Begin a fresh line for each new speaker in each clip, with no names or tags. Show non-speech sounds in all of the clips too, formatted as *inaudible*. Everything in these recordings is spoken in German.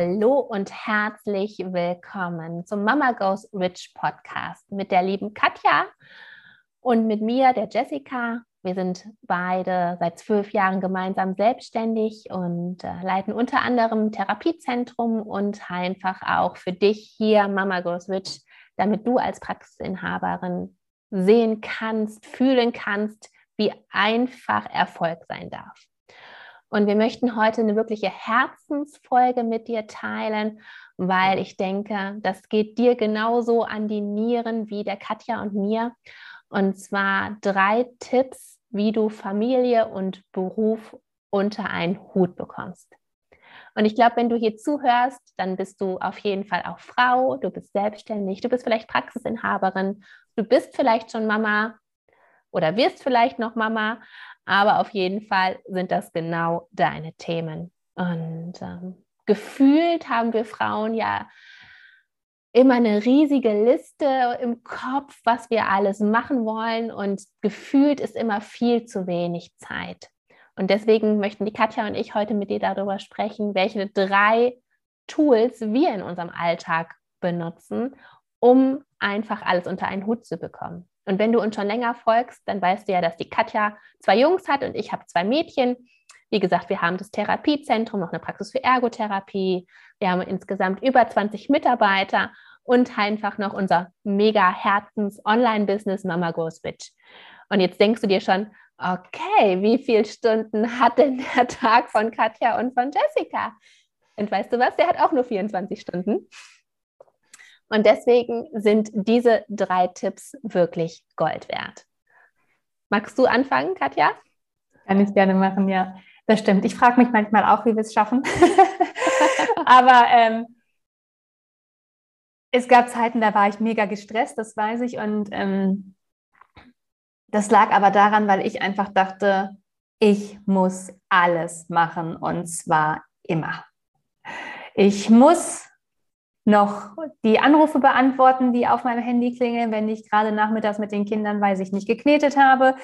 Hallo und herzlich willkommen zum Mama Goes Rich Podcast mit der lieben Katja und mit mir, der Jessica. Wir sind beide seit zwölf Jahren gemeinsam selbstständig und äh, leiten unter anderem Therapiezentrum und einfach auch für dich hier Mama Goes Rich, damit du als Praxisinhaberin sehen kannst, fühlen kannst, wie einfach Erfolg sein darf. Und wir möchten heute eine wirkliche Herzensfolge mit dir teilen, weil ich denke, das geht dir genauso an die Nieren wie der Katja und mir. Und zwar drei Tipps, wie du Familie und Beruf unter einen Hut bekommst. Und ich glaube, wenn du hier zuhörst, dann bist du auf jeden Fall auch Frau, du bist selbstständig, du bist vielleicht Praxisinhaberin, du bist vielleicht schon Mama oder wirst vielleicht noch Mama aber auf jeden Fall sind das genau deine Themen. Und ähm, gefühlt haben wir Frauen ja immer eine riesige Liste im Kopf, was wir alles machen wollen. Und gefühlt ist immer viel zu wenig Zeit. Und deswegen möchten die Katja und ich heute mit dir darüber sprechen, welche drei Tools wir in unserem Alltag benutzen, um einfach alles unter einen Hut zu bekommen. Und wenn du uns schon länger folgst, dann weißt du ja, dass die Katja zwei Jungs hat und ich habe zwei Mädchen. Wie gesagt, wir haben das Therapiezentrum, noch eine Praxis für Ergotherapie. Wir haben insgesamt über 20 Mitarbeiter und einfach noch unser mega Herzens-Online-Business Mama Goes Bitch. Und jetzt denkst du dir schon, okay, wie viele Stunden hat denn der Tag von Katja und von Jessica? Und weißt du was? Der hat auch nur 24 Stunden. Und deswegen sind diese drei Tipps wirklich Gold wert. Magst du anfangen, Katja? Kann ich gerne machen, ja. Das stimmt. Ich frage mich manchmal auch, wie wir es schaffen. *laughs* aber ähm, es gab Zeiten, da war ich mega gestresst, das weiß ich. Und ähm, das lag aber daran, weil ich einfach dachte, ich muss alles machen und zwar immer. Ich muss noch die Anrufe beantworten, die auf meinem Handy klingeln, wenn ich gerade nachmittags mit den Kindern, weiß ich nicht, geknetet habe.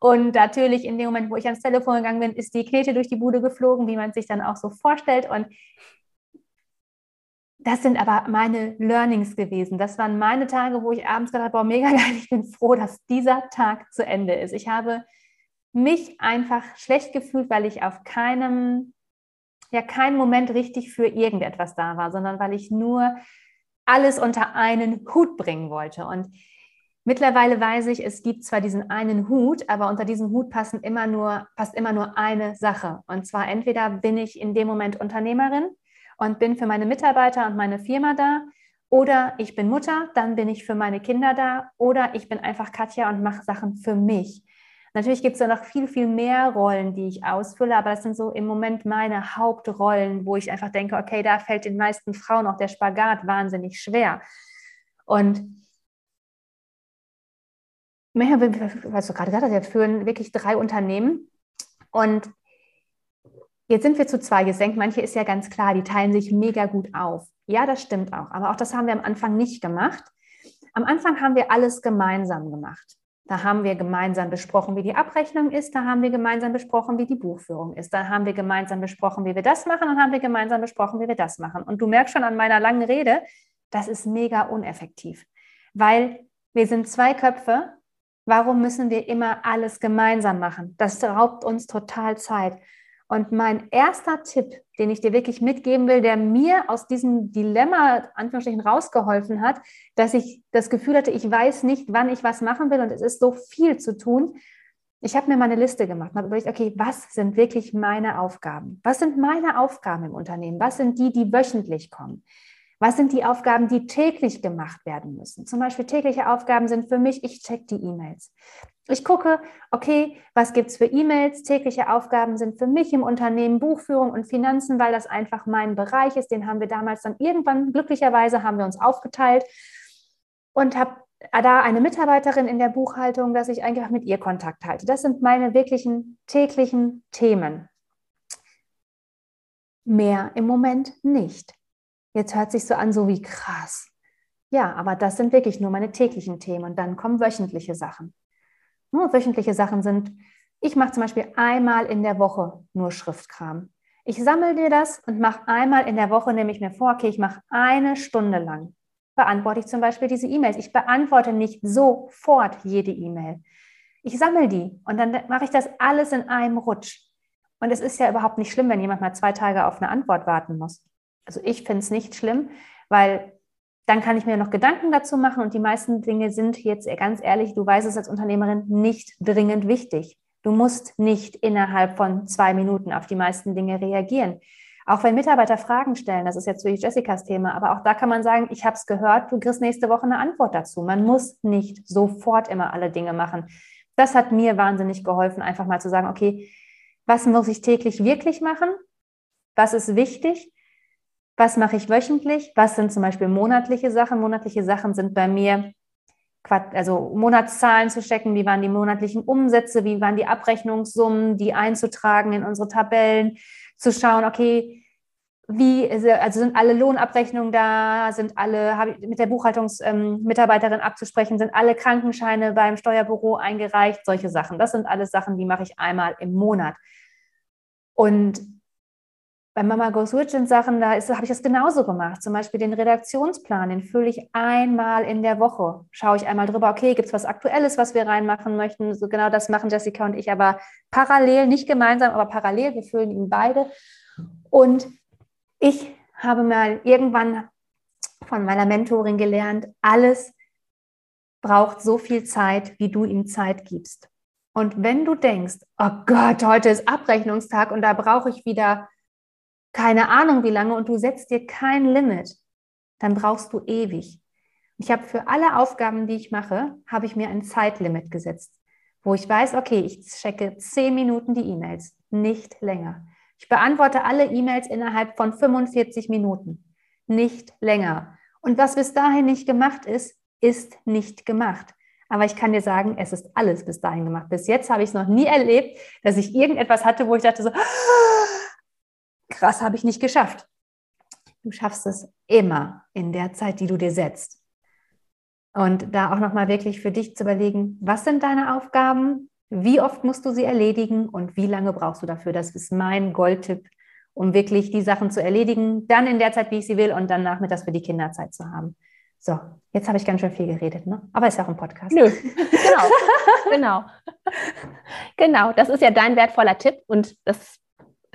Und natürlich in dem Moment, wo ich ans Telefon gegangen bin, ist die Knete durch die Bude geflogen, wie man sich dann auch so vorstellt. Und das sind aber meine Learnings gewesen. Das waren meine Tage, wo ich abends gedacht habe, boah, mega geil, ich bin froh, dass dieser Tag zu Ende ist. Ich habe mich einfach schlecht gefühlt, weil ich auf keinem ja kein Moment richtig für irgendetwas da war, sondern weil ich nur alles unter einen Hut bringen wollte. Und mittlerweile weiß ich, es gibt zwar diesen einen Hut, aber unter diesem Hut passen immer nur, passt immer nur eine Sache. Und zwar entweder bin ich in dem Moment Unternehmerin und bin für meine Mitarbeiter und meine Firma da, oder ich bin Mutter, dann bin ich für meine Kinder da, oder ich bin einfach Katja und mache Sachen für mich. Natürlich gibt es da noch viel, viel mehr Rollen, die ich ausfülle, aber das sind so im Moment meine Hauptrollen, wo ich einfach denke, okay, da fällt den meisten Frauen auch der Spagat wahnsinnig schwer. Und was du gerade gesagt hast, wir führen wirklich drei Unternehmen und Jetzt sind wir zu zwei. Jetzt denkt manche, ist ja ganz klar, die teilen sich mega gut auf. Ja, das stimmt auch. Aber auch das haben wir am Anfang nicht gemacht. Am Anfang haben wir alles gemeinsam gemacht. Da haben wir gemeinsam besprochen, wie die Abrechnung ist. Da haben wir gemeinsam besprochen, wie die Buchführung ist. Da haben wir gemeinsam besprochen, wie wir das machen. Und haben wir gemeinsam besprochen, wie wir das machen. Und du merkst schon an meiner langen Rede, das ist mega uneffektiv, weil wir sind zwei Köpfe. Warum müssen wir immer alles gemeinsam machen? Das raubt uns total Zeit. Und mein erster Tipp, den ich dir wirklich mitgeben will, der mir aus diesem Dilemma, Anführungsstrichen, rausgeholfen hat, dass ich das Gefühl hatte, ich weiß nicht, wann ich was machen will und es ist so viel zu tun. Ich habe mir mal eine Liste gemacht und habe überlegt, okay, was sind wirklich meine Aufgaben? Was sind meine Aufgaben im Unternehmen? Was sind die, die wöchentlich kommen? Was sind die Aufgaben, die täglich gemacht werden müssen? Zum Beispiel tägliche Aufgaben sind für mich, ich check die E-Mails. Ich gucke, okay, was gibt es für E-Mails? Tägliche Aufgaben sind für mich im Unternehmen Buchführung und Finanzen, weil das einfach mein Bereich ist. Den haben wir damals dann irgendwann, glücklicherweise haben wir uns aufgeteilt und habe da eine Mitarbeiterin in der Buchhaltung, dass ich einfach mit ihr Kontakt halte. Das sind meine wirklichen täglichen Themen. Mehr im Moment nicht. Jetzt hört sich so an, so wie krass. Ja, aber das sind wirklich nur meine täglichen Themen und dann kommen wöchentliche Sachen. Nur wöchentliche Sachen sind, ich mache zum Beispiel einmal in der Woche nur Schriftkram. Ich sammle dir das und mache einmal in der Woche, nehme ich mir vor, okay, ich mache eine Stunde lang. Beantworte ich zum Beispiel diese E-Mails. Ich beantworte nicht sofort jede E-Mail. Ich sammle die und dann mache ich das alles in einem Rutsch. Und es ist ja überhaupt nicht schlimm, wenn jemand mal zwei Tage auf eine Antwort warten muss also ich finde es nicht schlimm, weil dann kann ich mir noch Gedanken dazu machen und die meisten Dinge sind jetzt ganz ehrlich, du weißt es als Unternehmerin, nicht dringend wichtig. Du musst nicht innerhalb von zwei Minuten auf die meisten Dinge reagieren. Auch wenn Mitarbeiter Fragen stellen, das ist jetzt wirklich Jessicas Thema, aber auch da kann man sagen, ich habe es gehört, du kriegst nächste Woche eine Antwort dazu. Man muss nicht sofort immer alle Dinge machen. Das hat mir wahnsinnig geholfen, einfach mal zu sagen, okay, was muss ich täglich wirklich machen? Was ist wichtig? Was mache ich wöchentlich? Was sind zum Beispiel monatliche Sachen? Monatliche Sachen sind bei mir, also Monatszahlen zu checken, wie waren die monatlichen Umsätze, wie waren die Abrechnungssummen, die einzutragen in unsere Tabellen, zu schauen, okay, wie, also sind alle Lohnabrechnungen da, sind alle, habe ich mit der Buchhaltungsmitarbeiterin ähm, abzusprechen, sind alle Krankenscheine beim Steuerbüro eingereicht, solche Sachen. Das sind alles Sachen, die mache ich einmal im Monat. Und bei Mama Goes in Sachen, da habe ich das genauso gemacht. Zum Beispiel den Redaktionsplan, den fülle ich einmal in der Woche. Schaue ich einmal drüber, okay, gibt es was Aktuelles, was wir reinmachen möchten? So genau das machen Jessica und ich, aber parallel, nicht gemeinsam, aber parallel, wir füllen ihn beide. Und ich habe mal irgendwann von meiner Mentorin gelernt, alles braucht so viel Zeit, wie du ihm Zeit gibst. Und wenn du denkst, oh Gott, heute ist Abrechnungstag und da brauche ich wieder keine Ahnung wie lange und du setzt dir kein Limit, dann brauchst du ewig. Ich habe für alle Aufgaben, die ich mache, habe ich mir ein Zeitlimit gesetzt, wo ich weiß, okay, ich checke zehn Minuten die E-Mails, nicht länger. Ich beantworte alle E-Mails innerhalb von 45 Minuten, nicht länger. Und was bis dahin nicht gemacht ist, ist nicht gemacht. Aber ich kann dir sagen, es ist alles bis dahin gemacht. Bis jetzt habe ich es noch nie erlebt, dass ich irgendetwas hatte, wo ich dachte so, krass, habe ich nicht geschafft. Du schaffst es immer in der Zeit, die du dir setzt. Und da auch nochmal wirklich für dich zu überlegen, was sind deine Aufgaben, wie oft musst du sie erledigen und wie lange brauchst du dafür. Das ist mein Goldtipp, um wirklich die Sachen zu erledigen, dann in der Zeit, wie ich sie will und dann nachmittags für die Kinderzeit zu haben. So, jetzt habe ich ganz schön viel geredet, ne? Aber ist ja auch ein Podcast.
Nö, genau, genau. *laughs* Genau, das ist ja dein wertvoller Tipp und das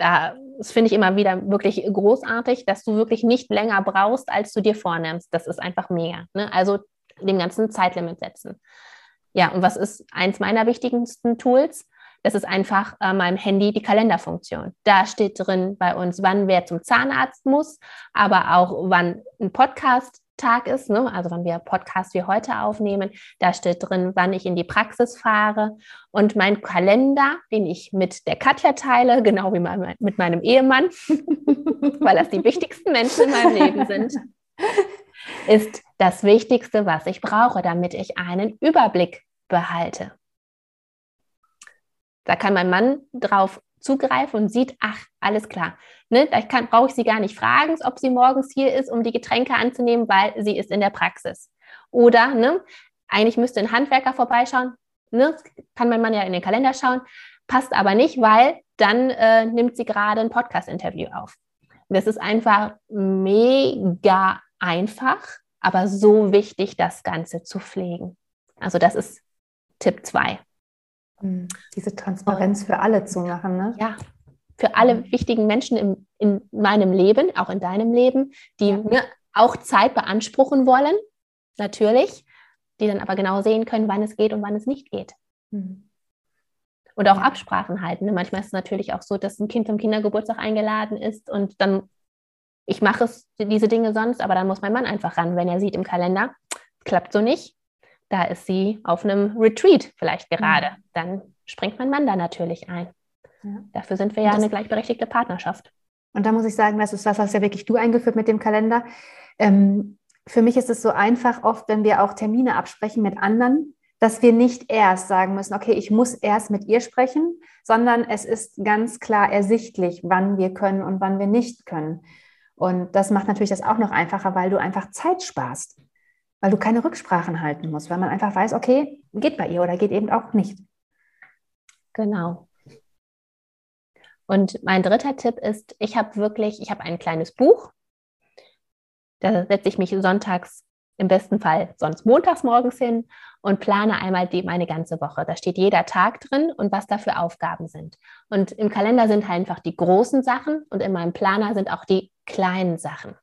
das finde ich immer wieder wirklich großartig, dass du wirklich nicht länger brauchst, als du dir vornimmst. Das ist einfach mega. Ne? Also dem ganzen Zeitlimit setzen. Ja, und was ist eins meiner wichtigsten Tools? Das ist einfach äh, meinem Handy die Kalenderfunktion. Da steht drin bei uns, wann wer zum Zahnarzt muss, aber auch wann ein Podcast Tag ist, ne? also wann wir Podcast wie heute aufnehmen, da steht drin, wann ich in die Praxis fahre und mein Kalender, den ich mit der Katja teile, *laughs* genau wie mein, mit meinem Ehemann, *laughs* weil das die wichtigsten Menschen in meinem Leben sind, *laughs* ist das Wichtigste, was ich brauche, damit ich einen Überblick behalte. Da kann mein Mann drauf zugreife und sieht, ach, alles klar. Ne, da brauche ich sie gar nicht fragen, ob sie morgens hier ist, um die Getränke anzunehmen, weil sie ist in der Praxis. Oder, ne, eigentlich müsste ein Handwerker vorbeischauen, ne, kann mein Mann ja in den Kalender schauen, passt aber nicht, weil dann äh, nimmt sie gerade ein Podcast-Interview auf. Das ist einfach mega einfach, aber so wichtig, das Ganze zu pflegen. Also das ist Tipp 2.
Hm, diese Transparenz für alle zu machen, ne?
Ja, für alle hm. wichtigen Menschen im, in meinem Leben, auch in deinem Leben, die ja. ne, auch Zeit beanspruchen wollen, natürlich, die dann aber genau sehen können, wann es geht und wann es nicht geht. Mhm. Und auch Absprachen halten. Ne? Manchmal ist es natürlich auch so, dass ein Kind zum Kindergeburtstag eingeladen ist und dann ich mache es, diese Dinge sonst, aber dann muss mein Mann einfach ran, wenn er sieht im Kalender, klappt so nicht. Da ist sie auf einem Retreat vielleicht gerade. Mhm. Dann springt mein Mann da natürlich ein. Ja. Dafür sind wir ja eine gleichberechtigte Partnerschaft.
Und da muss ich sagen, das ist das, hast ja wirklich du eingeführt mit dem Kalender. Ähm, für mich ist es so einfach oft, wenn wir auch Termine absprechen mit anderen, dass wir nicht erst sagen müssen, okay, ich muss erst mit ihr sprechen, sondern es ist ganz klar ersichtlich, wann wir können und wann wir nicht können. Und das macht natürlich das auch noch einfacher, weil du einfach Zeit sparst, weil du keine Rücksprachen halten musst, weil man einfach weiß, okay, geht bei ihr oder geht eben auch nicht.
Genau. Und mein dritter Tipp ist, ich habe wirklich, ich habe ein kleines Buch. Da setze ich mich sonntags im besten Fall sonst montags morgens hin und plane einmal die, meine ganze Woche. Da steht jeder Tag drin und was da für Aufgaben sind. Und im Kalender sind halt einfach die großen Sachen und in meinem Planer sind auch die kleinen Sachen.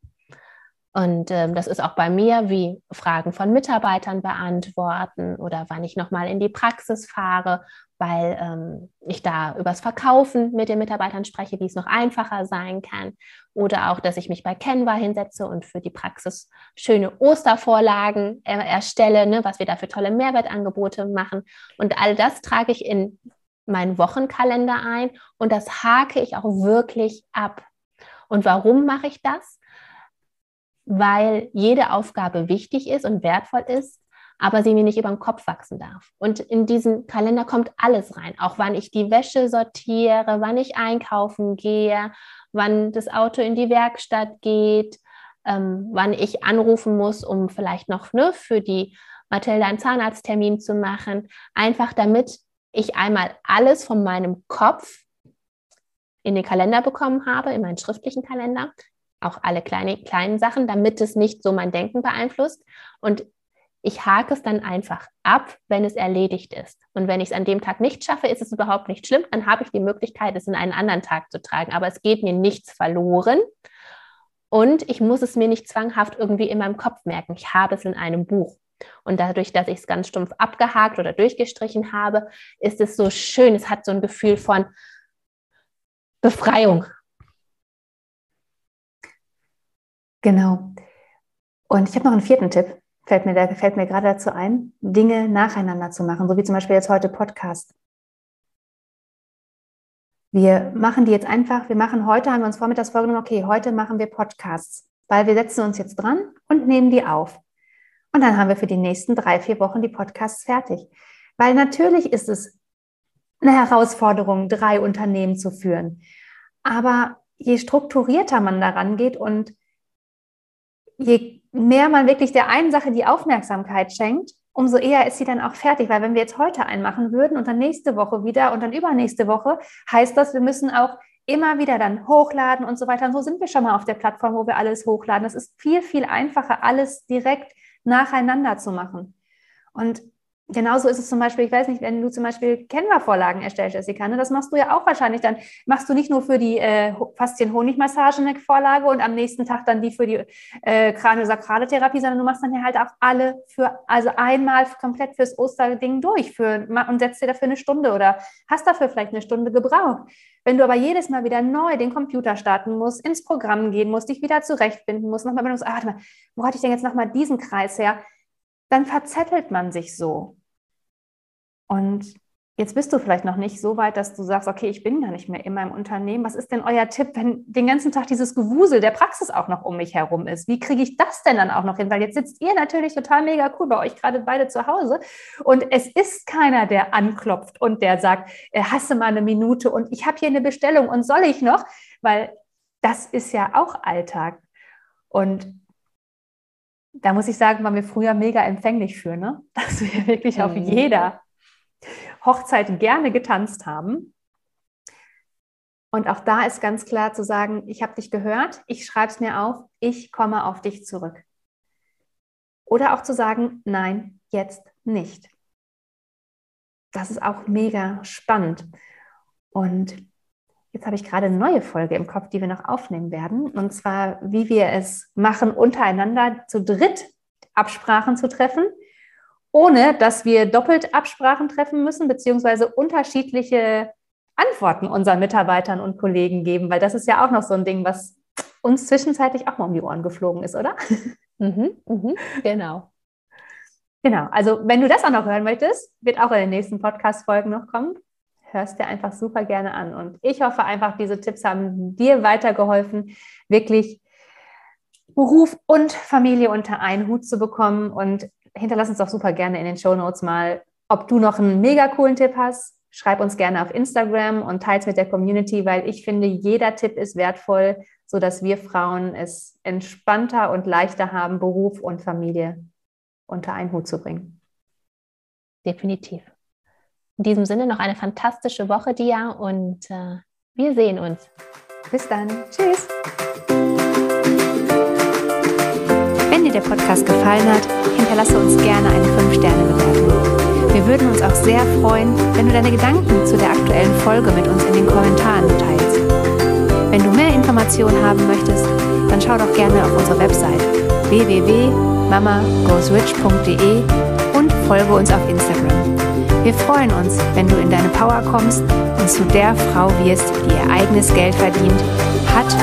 Und ähm, das ist auch bei mir, wie Fragen von Mitarbeitern beantworten oder wann ich nochmal in die Praxis fahre, weil ähm, ich da übers Verkaufen mit den Mitarbeitern spreche, wie es noch einfacher sein kann. Oder auch, dass ich mich bei Canva hinsetze und für die Praxis schöne Ostervorlagen äh, erstelle, ne, was wir da für tolle Mehrwertangebote machen. Und all das trage ich in meinen Wochenkalender ein und das hake ich auch wirklich ab. Und warum mache ich das? Weil jede Aufgabe wichtig ist und wertvoll ist, aber sie mir nicht über den Kopf wachsen darf. Und in diesen Kalender kommt alles rein, auch wann ich die Wäsche sortiere, wann ich einkaufen gehe, wann das Auto in die Werkstatt geht, ähm, wann ich anrufen muss, um vielleicht noch ne, für die Mathilda einen Zahnarzttermin zu machen, einfach damit ich einmal alles von meinem Kopf in den Kalender bekommen habe, in meinen schriftlichen Kalender, auch alle kleine, kleinen Sachen, damit es nicht so mein Denken beeinflusst. Und ich hake es dann einfach ab, wenn es erledigt ist. Und wenn ich es an dem Tag nicht schaffe, ist es überhaupt nicht schlimm. Dann habe ich die Möglichkeit, es in einen anderen Tag zu tragen. Aber es geht mir nichts verloren. Und ich muss es mir nicht zwanghaft irgendwie in meinem Kopf merken. Ich habe es in einem Buch. Und dadurch, dass ich es ganz stumpf abgehakt oder durchgestrichen habe, ist es so schön. Es hat so ein Gefühl von Befreiung.
Genau. Und ich habe noch einen vierten Tipp fällt mir, fällt mir gerade dazu ein, Dinge nacheinander zu machen, so wie zum Beispiel jetzt heute Podcast. Wir machen die jetzt einfach, wir machen heute, haben wir uns vormittags vorgenommen, okay, heute machen wir Podcasts, weil wir setzen uns jetzt dran und nehmen die auf. Und dann haben wir für die nächsten drei, vier Wochen die Podcasts fertig. Weil natürlich ist es eine Herausforderung, drei Unternehmen zu führen. Aber je strukturierter man daran geht und je mehr man wirklich der einen Sache die Aufmerksamkeit schenkt, umso eher ist sie dann auch fertig. Weil wenn wir jetzt heute einen machen würden und dann nächste Woche wieder und dann übernächste Woche, heißt das, wir müssen auch immer wieder dann hochladen und so weiter. Und so sind wir schon mal auf der Plattform, wo wir alles hochladen. Das ist viel, viel einfacher, alles direkt nacheinander zu machen. Und Genauso ist es zum Beispiel, ich weiß nicht, wenn du zum Beispiel Canva-Vorlagen erstellst, Jessica, ne, das machst du ja auch wahrscheinlich. Dann machst du nicht nur für die äh, Faszien-Honigmassage eine Vorlage und am nächsten Tag dann die für die äh, Kraniosakrale Therapie, sondern du machst dann ja halt auch alle für, also einmal komplett fürs Osterding durch für, und setzt dir dafür eine Stunde oder hast dafür vielleicht eine Stunde gebraucht. Wenn du aber jedes Mal wieder neu den Computer starten musst, ins Programm gehen musst, dich wieder zurechtfinden musst, nochmal, wenn du ah, warte mal, wo hatte ich denn jetzt nochmal diesen Kreis her? Dann verzettelt man sich so. Und jetzt bist du vielleicht noch nicht so weit, dass du sagst, okay, ich bin gar nicht mehr in meinem Unternehmen. Was ist denn euer Tipp, wenn den ganzen Tag dieses Gewusel der Praxis auch noch um mich herum ist? Wie kriege ich das denn dann auch noch hin? Weil jetzt sitzt ihr natürlich total mega cool bei euch gerade beide zu Hause und es ist keiner, der anklopft und der sagt, äh, hasse mal eine Minute und ich habe hier eine Bestellung und soll ich noch? Weil das ist ja auch Alltag. Und da muss ich sagen, waren wir früher mega empfänglich für, ne? *laughs* dass wir wirklich mhm. auf jeder Hochzeit gerne getanzt haben. Und auch da ist ganz klar zu sagen, ich habe dich gehört, ich schreibe es mir auf, ich komme auf dich zurück. Oder auch zu sagen, nein, jetzt nicht. Das ist auch mega spannend. Und jetzt habe ich gerade eine neue Folge im Kopf, die wir noch aufnehmen werden. Und zwar, wie wir es machen, untereinander zu dritt Absprachen zu treffen ohne dass wir doppelt Absprachen treffen müssen, beziehungsweise unterschiedliche Antworten unseren Mitarbeitern und Kollegen geben, weil das ist ja auch noch so ein Ding, was uns zwischenzeitlich auch mal um die Ohren geflogen ist, oder? *laughs*
Mhm, mhm, genau.
Genau, also wenn du das auch noch hören möchtest, wird auch in den nächsten Podcast-Folgen noch kommen. Hörst dir einfach super gerne an. Und ich hoffe einfach, diese Tipps haben dir weitergeholfen, wirklich Beruf und Familie unter einen Hut zu bekommen. Und hinterlass uns doch super gerne in den Show Notes mal, ob du noch einen mega coolen Tipp hast. Schreib uns gerne auf Instagram und teils mit der Community, weil ich finde, jeder Tipp ist wertvoll so dass wir Frauen es entspannter und leichter haben, Beruf und Familie unter einen Hut zu bringen.
Definitiv. In diesem Sinne noch eine fantastische Woche dir und äh, wir sehen uns.
Bis dann. Tschüss. Dir der Podcast gefallen hat, hinterlasse uns gerne eine 5-Sterne-Bewertung. Wir würden uns auch sehr freuen, wenn du deine Gedanken zu der aktuellen Folge mit uns in den Kommentaren teilst. Wenn du mehr Informationen haben möchtest, dann schau doch gerne auf unsere Website www.mamagoesrich.de und folge uns auf Instagram. Wir freuen uns, wenn du in deine Power kommst und zu der Frau wirst, die ihr eigenes Geld verdient, hat